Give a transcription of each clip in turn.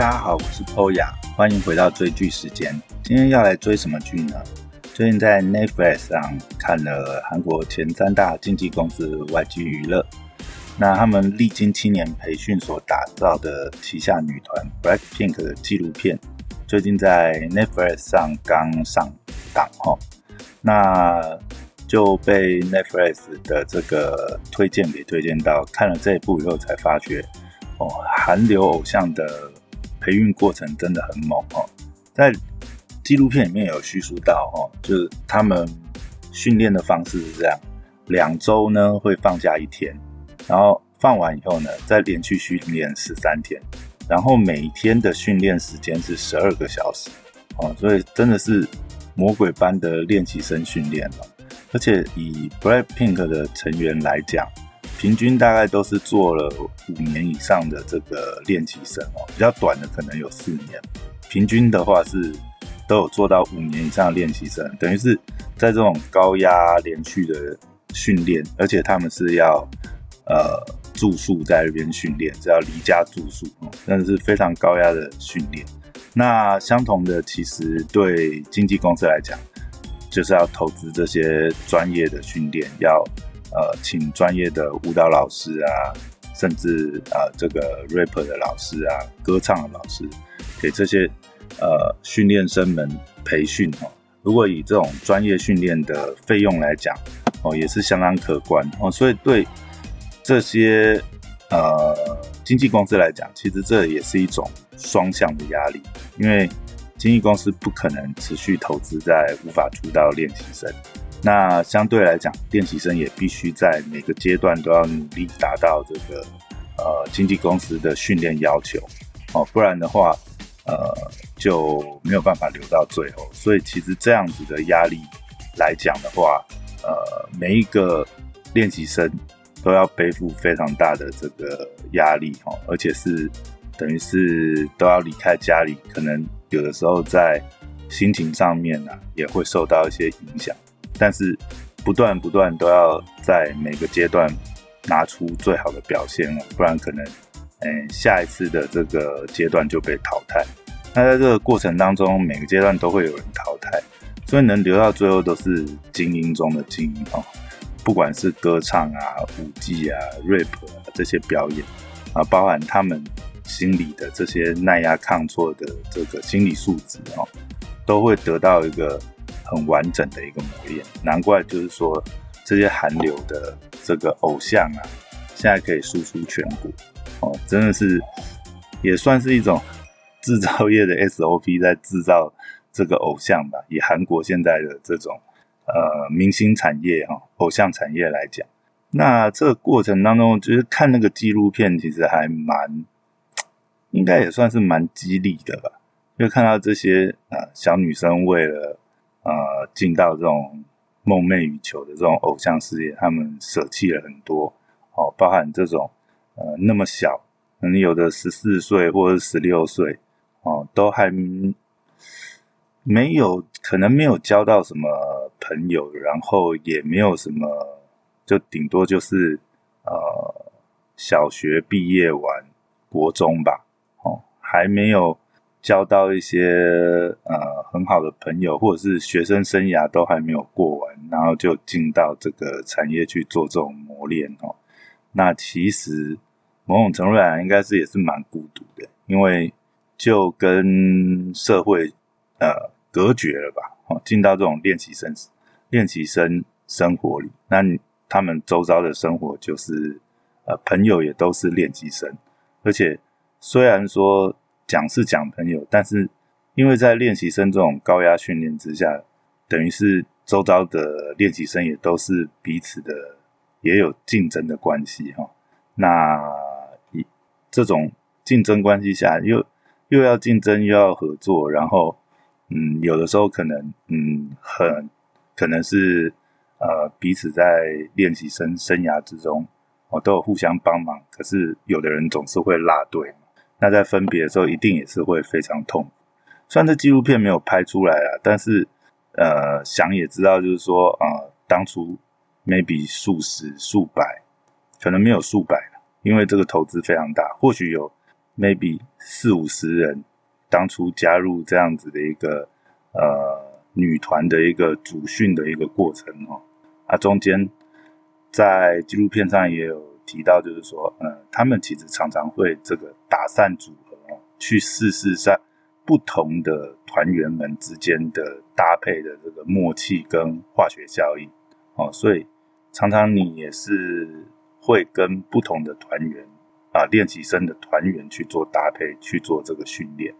大家好，我是 Poya，欢迎回到追剧时间。今天要来追什么剧呢？最近在 Netflix 上看了韩国前三大经纪公司 YG 娱乐，那他们历经七年培训所打造的旗下女团 Blackpink 的纪录片，最近在 Netflix 上刚上档哈，那就被 Netflix 的这个推荐给推荐到，看了这一部以后才发觉，哦，韩流偶像的培育过程真的很猛哦，在纪录片里面有叙述到哦，就是他们训练的方式是这样：两周呢会放假一天，然后放完以后呢再连续训练十三天，然后每天的训练时间是十二个小时哦，所以真的是魔鬼般的练习生训练了。而且以 Blackpink 的成员来讲，平均大概都是做了五年以上的这个练习生哦，比较短的可能有四年，平均的话是都有做到五年以上的练习生，等于是在这种高压连续的训练，而且他们是要呃住宿在那边训练，是要离家住宿哦，真的是非常高压的训练。那相同的，其实对经纪公司来讲，就是要投资这些专业的训练，要呃请专业的舞蹈老师啊，甚至啊这个 rapper 的老师啊，歌唱的老师，给这些呃训练生们培训哦。如果以这种专业训练的费用来讲，哦也是相当可观哦。所以对这些呃经纪公司来讲，其实这也是一种双向的压力，因为经纪公司不可能持续投资在无法出道练习生，那相对来讲，练习生也必须在每个阶段都要努力达到这个呃经纪公司的训练要求哦，不然的话，呃就没有办法留到最后。所以其实这样子的压力来讲的话，呃每一个练习生都要背负非常大的这个压力哦，而且是等于是都要离开家里，可能。有的时候在心情上面呢，也会受到一些影响，但是不断不断都要在每个阶段拿出最好的表现了，不然可能，嗯，下一次的这个阶段就被淘汰。那在这个过程当中，每个阶段都会有人淘汰，所以能留到最后都是精英中的精英哦。不管是歌唱啊、舞技啊、rap 啊这些表演啊，包含他们。心理的这些耐压抗挫的这个心理素质哦，都会得到一个很完整的一个磨练。难怪就是说这些韩流的这个偶像啊，现在可以输出全国哦，真的是也算是一种制造业的 SOP 在制造这个偶像吧。以韩国现在的这种呃明星产业哈，偶像产业来讲，那这个过程当中，就是看那个纪录片，其实还蛮。应该也算是蛮激励的吧，就看到这些啊小女生为了呃进到这种梦寐以求的这种偶像事业，他们舍弃了很多哦，包含这种呃那么小，可能有的十四岁或者十六岁哦，都还没有可能没有交到什么朋友，然后也没有什么，就顶多就是呃小学毕业完国中吧。哦还没有交到一些呃很好的朋友，或者是学生生涯都还没有过完，然后就进到这个产业去做这种磨练哦。那其实某种程度来应该是也是蛮孤独的，因为就跟社会呃隔绝了吧。哦，进到这种练习生练习生生活里，那他们周遭的生活就是呃朋友也都是练习生，而且。虽然说讲是讲朋友，但是因为在练习生这种高压训练之下，等于是周遭的练习生也都是彼此的也有竞争的关系哈。那以这种竞争关系下，又又要竞争又要合作，然后嗯，有的时候可能嗯很可能是呃彼此在练习生生涯之中哦都有互相帮忙，可是有的人总是会落队。那在分别的时候，一定也是会非常痛。虽然这纪录片没有拍出来啊，但是呃，想也知道，就是说呃，当初 maybe 数十、数百，可能没有数百因为这个投资非常大。或许有 maybe 四五十人，当初加入这样子的一个呃女团的一个主训的一个过程哦，啊，中间在纪录片上也有提到，就是说，呃，他们其实常常会这个打散组合哦，去试试在不同的团员们之间的搭配的这个默契跟化学效应哦，所以常常你也是会跟不同的团员啊练习生的团员去做搭配，去做这个训练。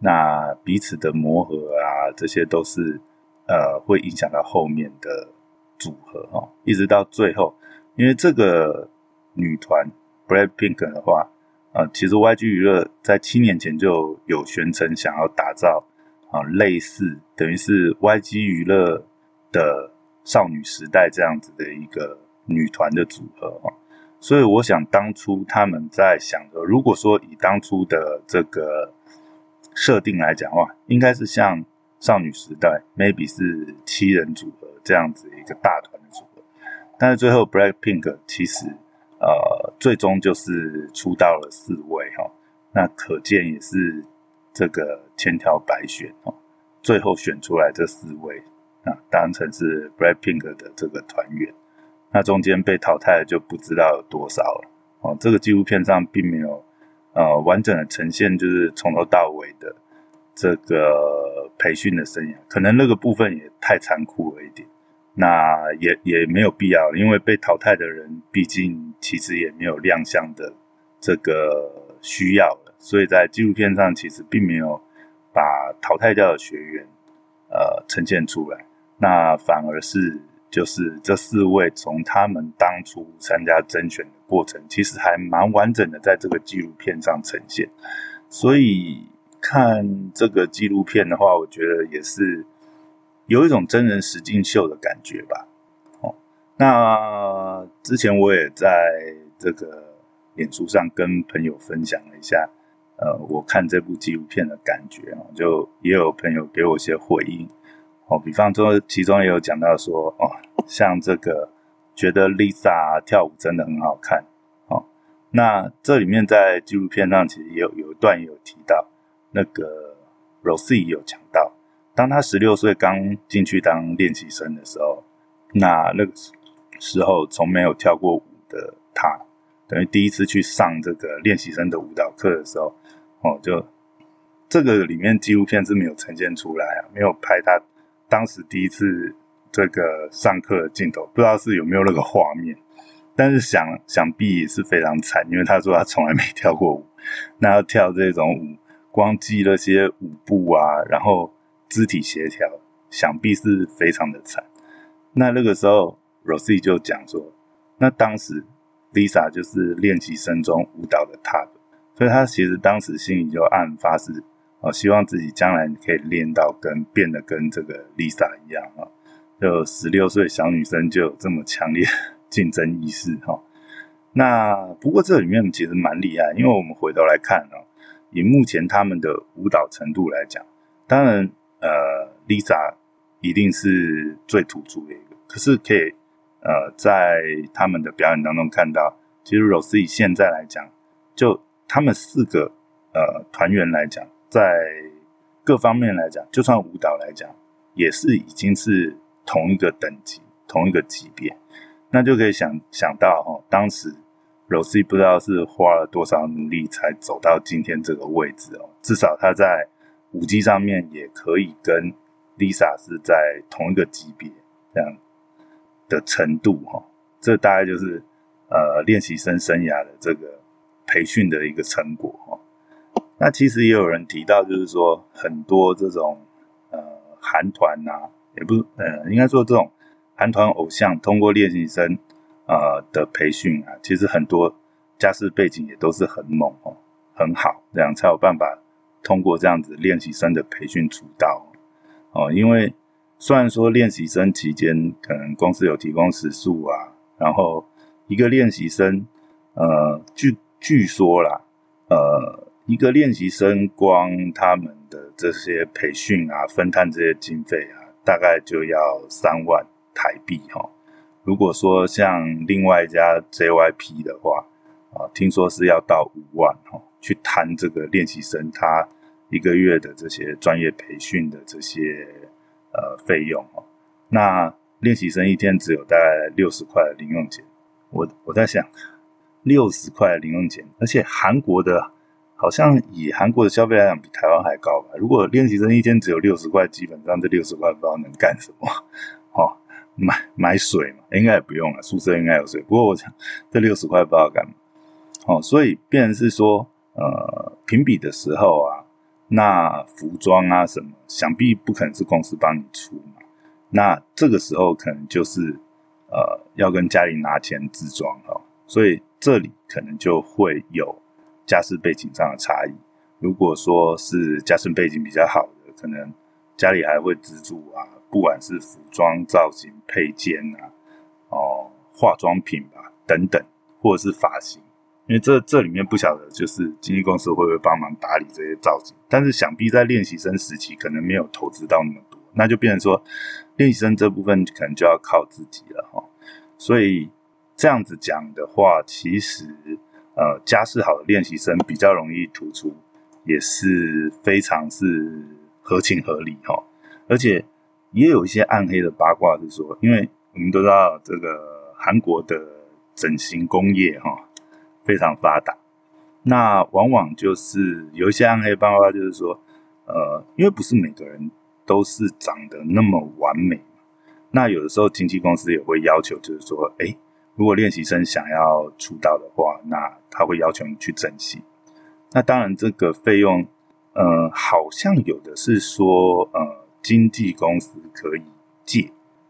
那彼此的磨合啊，这些都是呃会影响到后面的组合哈，一直到最后，因为这个女团 Black Pink 的话，呃，其实 YG 娱乐在七年前就有宣称想要打造啊类似等于是 YG 娱乐的少女时代这样子的一个女团的组合哈，所以我想当初他们在想着，如果说以当初的这个。设定来讲的话，应该是像少女时代，maybe 是七人组合这样子一个大团的组合，但是最后 Black Pink 其实呃最终就是出道了四位哈，那可见也是这个千挑百选哦，最后选出来这四位啊当成是 Black Pink 的这个团员，那中间被淘汰的就不知道有多少了哦，这个纪录片上并没有。呃，完整的呈现就是从头到尾的这个培训的生涯，可能那个部分也太残酷了一点，那也也没有必要，因为被淘汰的人毕竟其实也没有亮相的这个需要了，所以在纪录片上其实并没有把淘汰掉的学员呃呈现出来，那反而是。就是这四位从他们当初参加甄选的过程，其实还蛮完整的，在这个纪录片上呈现。所以看这个纪录片的话，我觉得也是有一种真人实境秀的感觉吧。哦，那之前我也在这个脸书上跟朋友分享了一下，呃，我看这部纪录片的感觉啊，就也有朋友给我一些回应。哦，比方说，其中也有讲到说，哦，像这个觉得 Lisa 跳舞真的很好看，哦，那这里面在纪录片上其实也有有一段也有提到，那个 Rosie 有讲到，当他十六岁刚进去当练习生的时候，那那个时候从没有跳过舞的他，等于第一次去上这个练习生的舞蹈课的时候，哦，就这个里面纪录片是没有呈现出来啊，没有拍他。当时第一次这个上课的镜头，不知道是有没有那个画面，但是想想必也是非常惨，因为他说他从来没跳过舞，那要跳这种舞，光记那些舞步啊，然后肢体协调，想必是非常的惨。那那个时候，Rosie 就讲说，那当时 Lisa 就是练习生中舞蹈的 top，所以他其实当时心里就暗发誓。哦，希望自己将来可以练到跟变得跟这个 Lisa 一样啊，就十六岁小女生就有这么强烈竞争意识哈。那不过这里面其实蛮厉害，因为我们回头来看哦，以目前他们的舞蹈程度来讲，当然呃 Lisa 一定是最突出的一个，可是可以呃在他们的表演当中看到，其实 Rosie 现在来讲，就他们四个呃团员来讲。在各方面来讲，就算舞蹈来讲，也是已经是同一个等级、同一个级别，那就可以想想到哦，当时 Rosie 不知道是花了多少努力才走到今天这个位置哦。至少他在五 G 上面也可以跟 Lisa 是在同一个级别这样的程度哈。这大概就是呃练习生生涯的这个培训的一个成果哈。那其实也有人提到，就是说很多这种呃韩团呐，也不呃应该说这种韩团偶像通过练习生呃的培训啊，其实很多家世背景也都是很猛哦，很好，这样才有办法通过这样子练习生的培训出道哦。因为虽然说练习生期间可能公司有提供食宿啊，然后一个练习生呃据据说啦呃。一个练习生光他们的这些培训啊、分摊这些经费啊，大概就要三万台币哈。如果说像另外一家 JYP 的话，啊，听说是要到五万哈，去摊这个练习生他一个月的这些专业培训的这些呃费用哦。那练习生一天只有大概六十块零用钱，我我在想六十块零用钱，而且韩国的。好像以韩国的消费来讲，比台湾还高吧？如果练习生一天只有六十块，基本上这六十块不知道能干什么。哦，买买水嘛，应该也不用了，宿舍应该有水。不过我想，这六十块不知道干嘛。哦，所以变成是说，呃，评比的时候啊，那服装啊什么，想必不可能是公司帮你出嘛。那这个时候可能就是呃，要跟家里拿钱自装哦。所以这里可能就会有。家世背景上的差异，如果说是家世背景比较好的，可能家里还会资助啊，不管是服装造型配件啊，哦，化妆品吧等等，或者是发型，因为这这里面不晓得就是经纪公司会不会帮忙打理这些造型，但是想必在练习生时期可能没有投资到那么多，那就变成说练习生这部分可能就要靠自己了哈，所以这样子讲的话，其实。呃，家世好的练习生比较容易突出，也是非常是合情合理哈。而且也有一些暗黑的八卦是说，因为我们都知道这个韩国的整形工业哈非常发达，那往往就是有一些暗黑八卦，就是说，呃，因为不是每个人都是长得那么完美，那有的时候经纪公司也会要求，就是说，哎。如果练习生想要出道的话，那他会要求你去整形。那当然，这个费用，呃，好像有的是说，呃，经纪公司可以借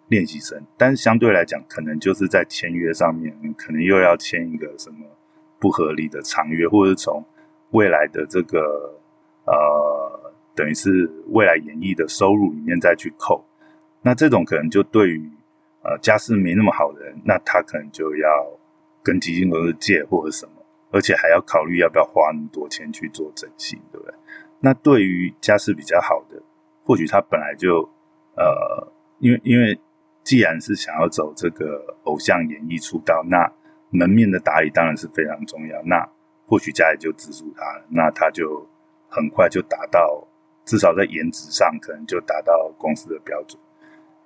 练习生，但是相对来讲，可能就是在签约上面，可能又要签一个什么不合理的长约，或者是从未来的这个，呃，等于是未来演艺的收入里面再去扣。那这种可能就对于。呃，家世没那么好的人，那他可能就要跟基金公司借或者什么，而且还要考虑要不要花那么多钱去做整形，对不对？那对于家世比较好的，或许他本来就呃，因为因为既然是想要走这个偶像演艺出道，那门面的打理当然是非常重要。那或许家里就资助他，那他就很快就达到，至少在颜值上可能就达到公司的标准。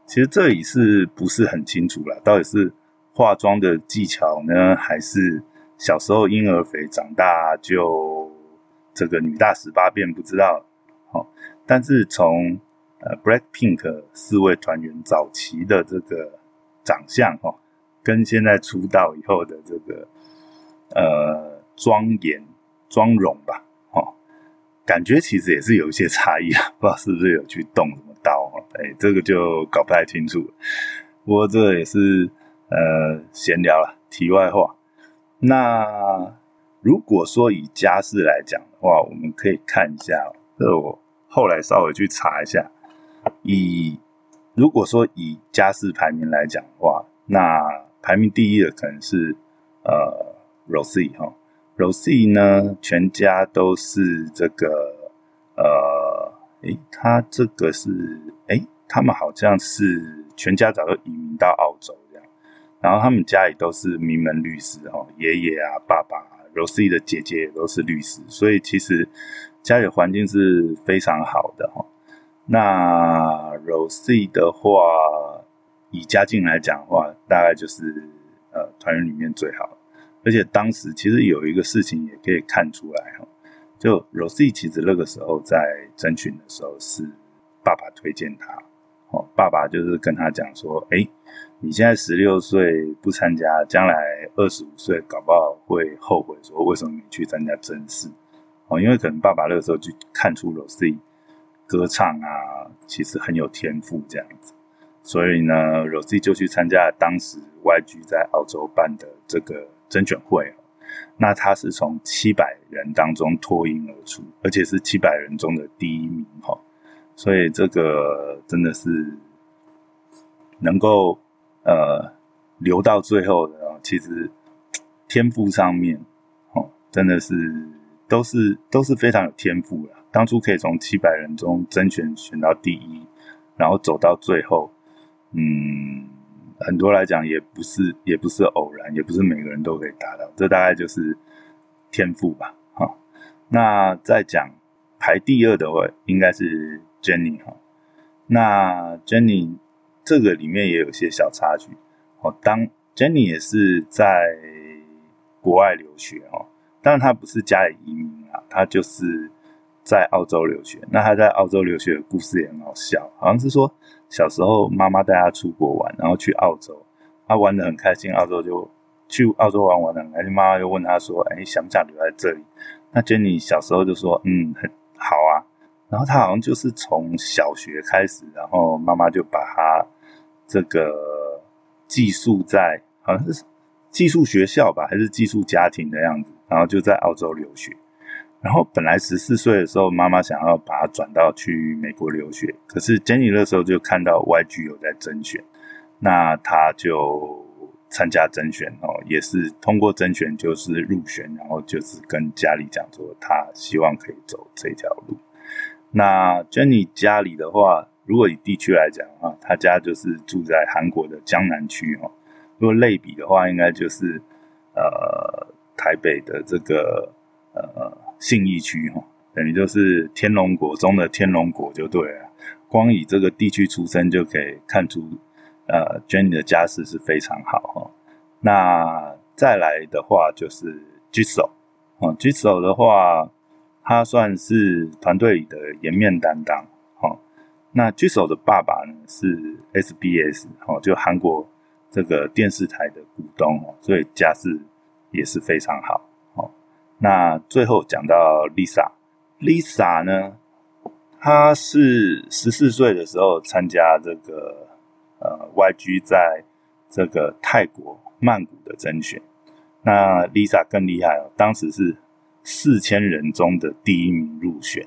其实这里是不是很清楚了？到底是化妆的技巧呢，还是小时候婴儿肥，长大就这个女大十八变？不知道。好，但是从呃 Blackpink 四位团员早期的这个长相哈，跟现在出道以后的这个呃庄严妆容吧，哈，感觉其实也是有一些差异啊。不知道是不是有去动什么。刀啊哎，这个就搞不太清楚。不过这也是呃闲聊了，题外话。那如果说以家世来讲的话，我们可以看一下。这我后来稍微去查一下，以如果说以家世排名来讲的话，那排名第一的可能是呃 Rosie 哈，Rosie 呢全家都是这个呃。诶，他这个是诶，他们好像是全家早就移民到澳洲这样，然后他们家里都是名门律师哈，爷爷啊、爸爸、Rosie 的姐姐也都是律师，所以其实家里环境是非常好的哈。那 Rosie 的话，以家境来讲的话，大概就是呃团员里面最好，而且当时其实有一个事情也可以看出来哈。就 Rosie 其实那个时候在征询的时候是爸爸推荐他，哦，爸爸就是跟他讲说，哎，你现在十六岁不参加，将来二十五岁搞不好会后悔，说为什么没去参加甄试？哦，因为可能爸爸那个时候就看出 Rosie 歌唱啊，其实很有天赋这样子，所以呢，Rosie 就去参加当时 YG 在澳洲办的这个甄选会。那他是从七百人当中脱颖而出，而且是七百人中的第一名哈，所以这个真的是能够呃留到最后的，其实天赋上面哦，真的是都是都是非常有天赋的。当初可以从七百人中甄选选到第一，然后走到最后，嗯，很多来讲也不是也不是偶然，也不是每个人都可以达到，这大概就是天赋吧。哈，那再讲排第二的话，应该是 Jenny 哈。那 Jenny 这个里面也有些小插曲哦。当 Jenny 也是在国外留学哦，当然他不是家里移民啊，她就是在澳洲留学。那他在澳洲留学的故事也很好笑，好像是说小时候妈妈带他出国玩，然后去澳洲，他玩的很开心，澳洲就去澳洲玩玩的很开心。妈妈就问他说：“哎，想不想留在这里？”那 Jenny 小时候就说：“嗯，很好啊。”然后他好像就是从小学开始，然后妈妈就把他这个寄宿在好像是寄宿学校吧，还是寄宿家庭的样子，然后就在澳洲留学。然后本来十四岁的时候，妈妈想要把他转到去美国留学，可是 Jenny 那时候就看到 YG 有在甄选，那他就参加甄选哦，也是通过甄选就是入选，然后就是跟家里讲说他希望可以走这条路。那 Jenny 家里的话，如果以地区来讲啊，他家就是住在韩国的江南区哦。如果类比的话，应该就是呃台北的这个呃信义区哈，等于就是天龙国中的天龙国就对了。光以这个地区出身就可以看出，呃，Jenny 的家世是非常好哈。那再来的话就是 Jisoo 哦，Jisoo 的话。他算是团队里的颜面担当，哈。那狙手的爸爸呢是 SBS，哦，就韩国这个电视台的股东哦，所以家世也是非常好，那最后讲到 Lisa，Lisa 呢，她是十四岁的时候参加这个呃 YG 在这个泰国曼谷的甄选，那 Lisa 更厉害哦，当时是。四千人中的第一名入选，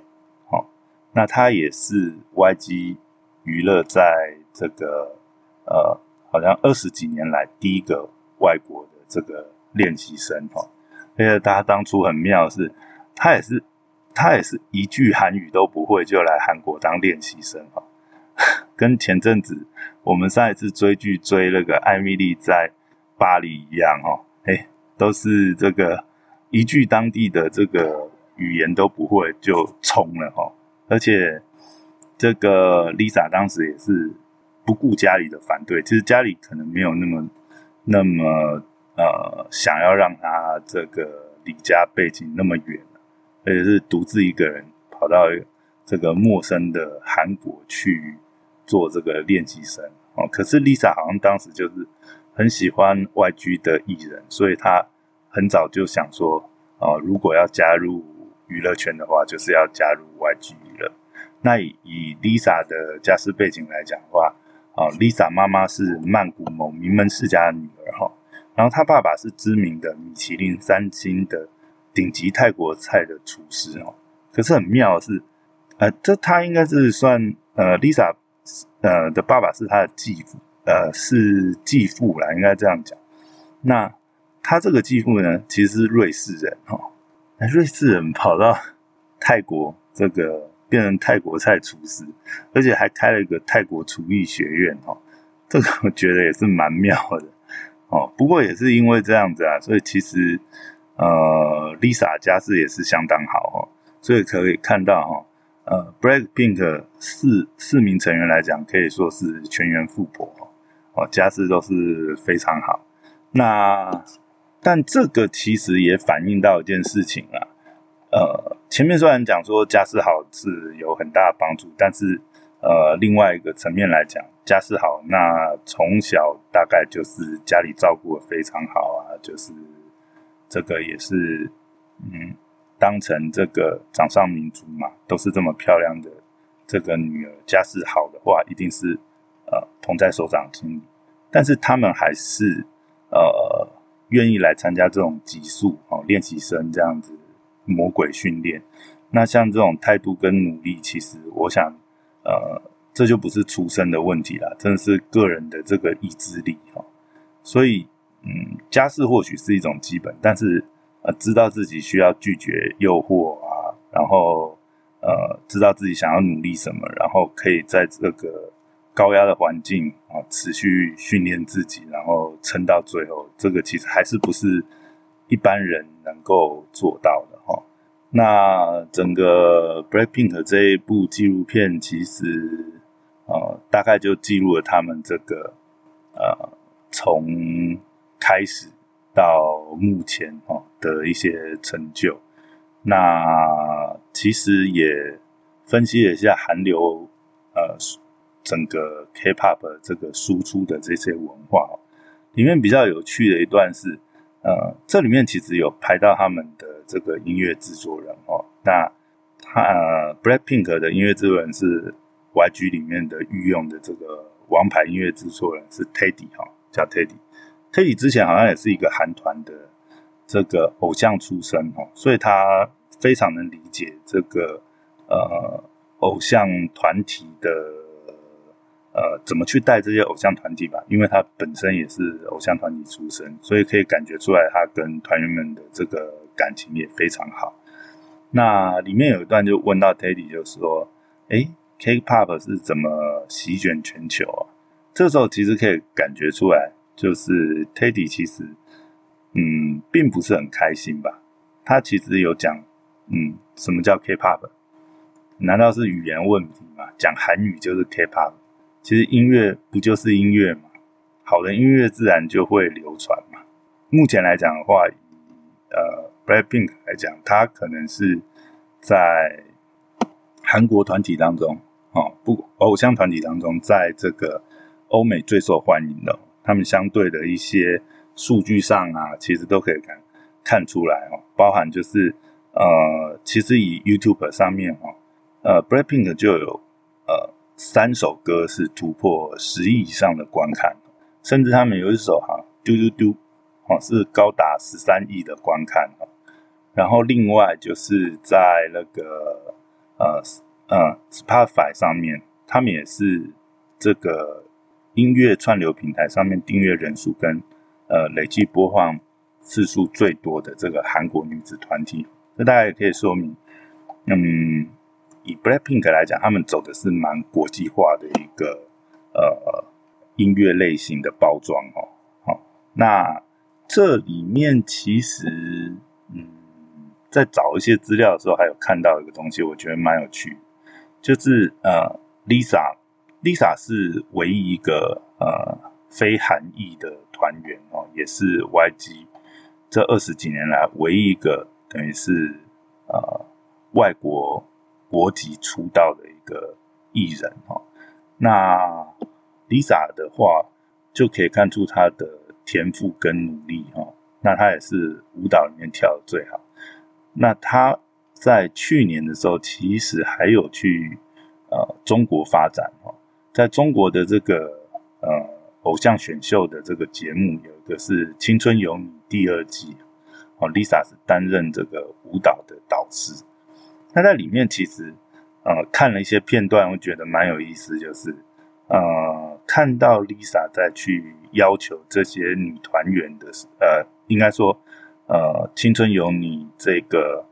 哦，那他也是 YG 娱乐在这个呃，好像二十几年来第一个外国的这个练习生，哈。而且他当初很妙是，他也是他也是一句韩语都不会就来韩国当练习生，哈。跟前阵子我们上一次追剧追那个艾米丽在巴黎一样，哈，哎，都是这个。一句当地的这个语言都不会就冲了哈，而且这个 Lisa 当时也是不顾家里的反对，其实家里可能没有那么那么呃想要让他这个离家背景那么远，而且是独自一个人跑到这个陌生的韩国去做这个练习生哦。可是 Lisa 好像当时就是很喜欢 YG 的艺人，所以他。很早就想说，哦，如果要加入娱乐圈的话，就是要加入 YG 娱乐。那以以 Lisa 的家世背景来讲的话，哦，Lisa 妈妈是曼谷某名门世家的女儿哈，然后他爸爸是知名的米其林三星的顶级泰国菜的厨师哦。可是很妙的是，呃，这他应该是算呃 Lisa 呃的爸爸是他的继父，呃，是继父啦，应该这样讲。那他这个继父呢，其实是瑞士人哈，那瑞士人跑到泰国，这个变成泰国菜厨师，而且还开了一个泰国厨艺学院哈，这个我觉得也是蛮妙的哦。不过也是因为这样子啊，所以其实呃，Lisa 家世也是相当好哦，所以可以看到哈，呃，Blackpink 四四名成员来讲，可以说是全员富婆哦，家世都是非常好。那但这个其实也反映到一件事情啊，呃，前面虽然讲说家世好是有很大的帮助，但是呃，另外一个层面来讲，家世好，那从小大概就是家里照顾的非常好啊，就是这个也是嗯，当成这个掌上明珠嘛，都是这么漂亮的这个女儿，家世好的话，一定是呃捧在手掌心里，但是他们还是呃。愿意来参加这种极速哦练习生这样子魔鬼训练，那像这种态度跟努力，其实我想，呃，这就不是出身的问题了，真的是个人的这个意志力哈。所以，嗯，家世或许是一种基本，但是呃，知道自己需要拒绝诱惑啊，然后呃，知道自己想要努力什么，然后可以在这个高压的环境啊，持续训练自己，然后撑到最后，这个其实还是不是一般人能够做到的哈。那整个 Blackpink 这一部纪录片，其实呃，大概就记录了他们这个呃，从开始到目前哦的一些成就。那其实也分析了一下韩流呃。整个 K-pop 这个输出的这些文化，里面比较有趣的一段是，呃，这里面其实有拍到他们的这个音乐制作人哦。那他呃，Blackpink 的音乐制作人是 YG 里面的御用的这个王牌音乐制作人是 Teddy 哈，叫 Teddy。Teddy 之前好像也是一个韩团的这个偶像出身哦，所以他非常能理解这个呃偶像团体的。呃，怎么去带这些偶像团体吧？因为他本身也是偶像团体出身，所以可以感觉出来他跟团员们的这个感情也非常好。那里面有一段就问到 Teddy，就说：“哎，K-pop 是怎么席卷全球啊？”这时候其实可以感觉出来，就是 Teddy 其实嗯，并不是很开心吧？他其实有讲，嗯，什么叫 K-pop？难道是语言问题吗？讲韩语就是 K-pop？其实音乐不就是音乐嘛？好的音乐自然就会流传嘛。目前来讲的话，呃，Blackpink 来讲，它可能是在韩国团体当中，哦，不偶像团体当中，在这个欧美最受欢迎的。他们相对的一些数据上啊，其实都可以看看出来哦。包含就是呃，其实以 YouTube 上面哈，呃，Blackpink 就有呃。三首歌是突破十亿以上的观看，甚至他们有一首哈嘟嘟嘟，哦是高达十三亿的观看然后另外就是在那个呃呃 Spotify 上面，他们也是这个音乐串流平台上面订阅人数跟呃累计播放次数最多的这个韩国女子团体。这大概也可以说明，嗯。以 Blackpink 来讲，他们走的是蛮国际化的一个呃音乐类型的包装哦。好，那这里面其实嗯，在找一些资料的时候，还有看到一个东西，我觉得蛮有趣，就是呃，Lisa，Lisa 是唯一一个呃非韩裔的团员哦，也是 YG 这二十几年来唯一一个等于是呃外国。国籍出道的一个艺人哦，那 Lisa 的话就可以看出她的天赋跟努力哈。那她也是舞蹈里面跳的最好。那她在去年的时候，其实还有去呃中国发展哈，在中国的这个呃偶像选秀的这个节目，有一个是《青春有你》第二季哦，Lisa 是担任这个舞蹈的导师。那在里面其实，呃，看了一些片段，我觉得蛮有意思，就是呃，看到 Lisa 在去要求这些女团员的，呃，应该说，呃，《青春有你》这个，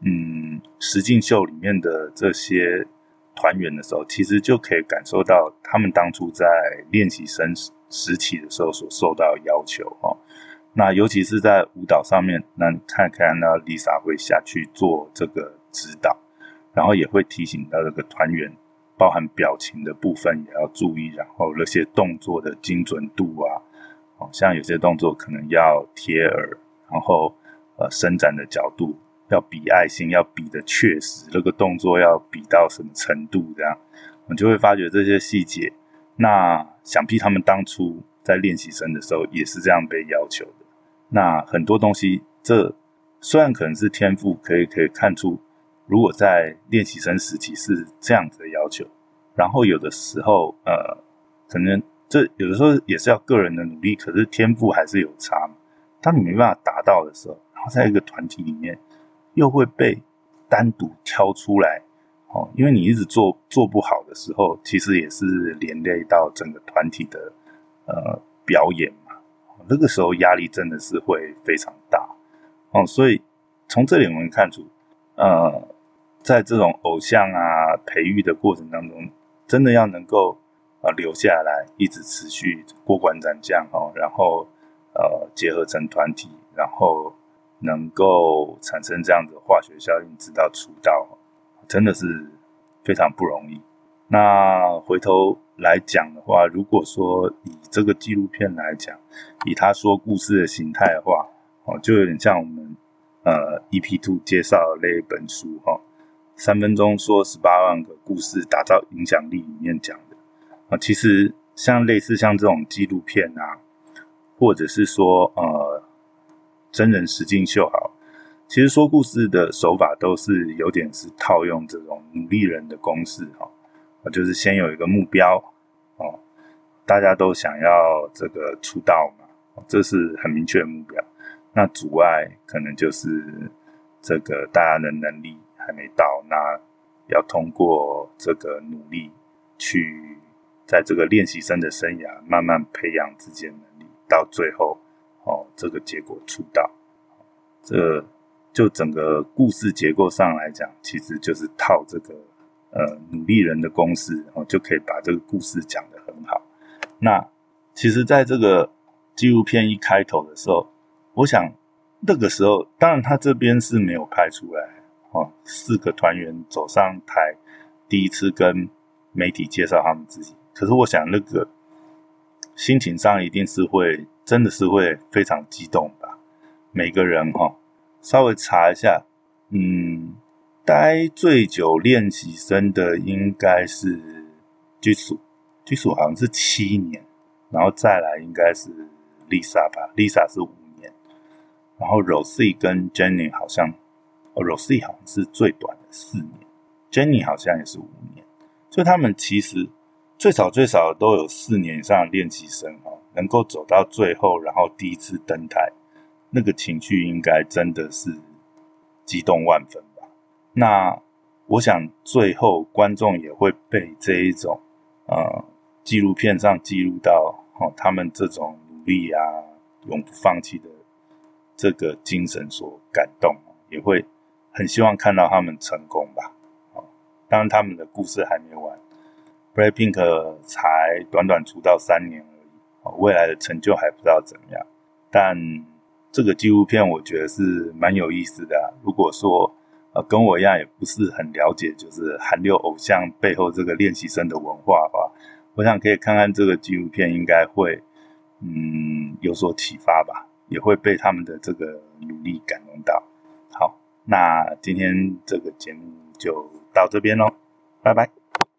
嗯，实境秀里面的这些团员的时候，其实就可以感受到他们当初在练习生时期的时候所受到要求哦。那尤其是在舞蹈上面，那看看那 Lisa 会下去做这个。指导，然后也会提醒到这个团员，包含表情的部分也要注意，然后那些动作的精准度啊，哦，像有些动作可能要贴耳，然后呃伸展的角度要比爱心，要比的确实，那个动作要比到什么程度，这样，我就会发觉这些细节。那想必他们当初在练习生的时候也是这样被要求的。那很多东西，这虽然可能是天赋，可以可以看出。如果在练习生时期是这样子的要求，然后有的时候，呃，可能这有的时候也是要个人的努力，可是天赋还是有差。当你没办法达到的时候，然后在一个团体里面又会被单独挑出来，哦，因为你一直做做不好的时候，其实也是连累到整个团体的呃表演嘛。那个时候压力真的是会非常大，哦，所以从这里我们看出，呃。在这种偶像啊培育的过程当中，真的要能够呃留下来，一直持续过关斩将哦，然后呃结合成团体，然后能够产生这样的化学效应，直到出道，真的是非常不容易。那回头来讲的话，如果说以这个纪录片来讲，以他说故事的形态的话，哦，就有点像我们呃 EP Two 介绍的那一本书哈，三分钟说十八万个故事，打造影响力里面讲的啊，其实像类似像这种纪录片啊，或者是说呃真人实境秀好，其实说故事的手法都是有点是套用这种努力人的公式哈。就是先有一个目标哦，大家都想要这个出道嘛，这是很明确的目标。那阻碍可能就是这个大家的能力还没到，那要通过这个努力去在这个练习生的生涯慢慢培养自己的能力，到最后哦这个结果出道。这就整个故事结构上来讲，其实就是套这个。呃，努力人的公式哦，就可以把这个故事讲得很好。那其实，在这个纪录片一开头的时候，我想那个时候，当然他这边是没有拍出来哦。四个团员走上台，第一次跟媒体介绍他们自己。可是，我想那个心情上一定是会，真的是会非常激动吧。每个人哈，稍微查一下，嗯。待最久练习生的应该是居属，居属好像是七年，然后再来应该是 Lisa 吧，Lisa 是五年，然后 Rosie 跟 Jenny 好像，哦 Rosie 好像是最短的四年，Jenny 好像也是五年，所以他们其实最少最少都有四年以上的练习生哦，能够走到最后，然后第一次登台，那个情绪应该真的是激动万分吧。那我想，最后观众也会被这一种呃纪录片上记录到哦，他们这种努力啊、永不放弃的这个精神所感动，也会很希望看到他们成功吧。哦，当然他们的故事还没完，BLACKPINK 才短短出道三年而已，未来的成就还不知道怎么样。但这个纪录片我觉得是蛮有意思的。如果说呃，跟我一样也不是很了解，就是韩流偶像背后这个练习生的文化的话，我想可以看看这个纪录片，应该会嗯有所启发吧，也会被他们的这个努力感动到。好，那今天这个节目就到这边喽，拜拜。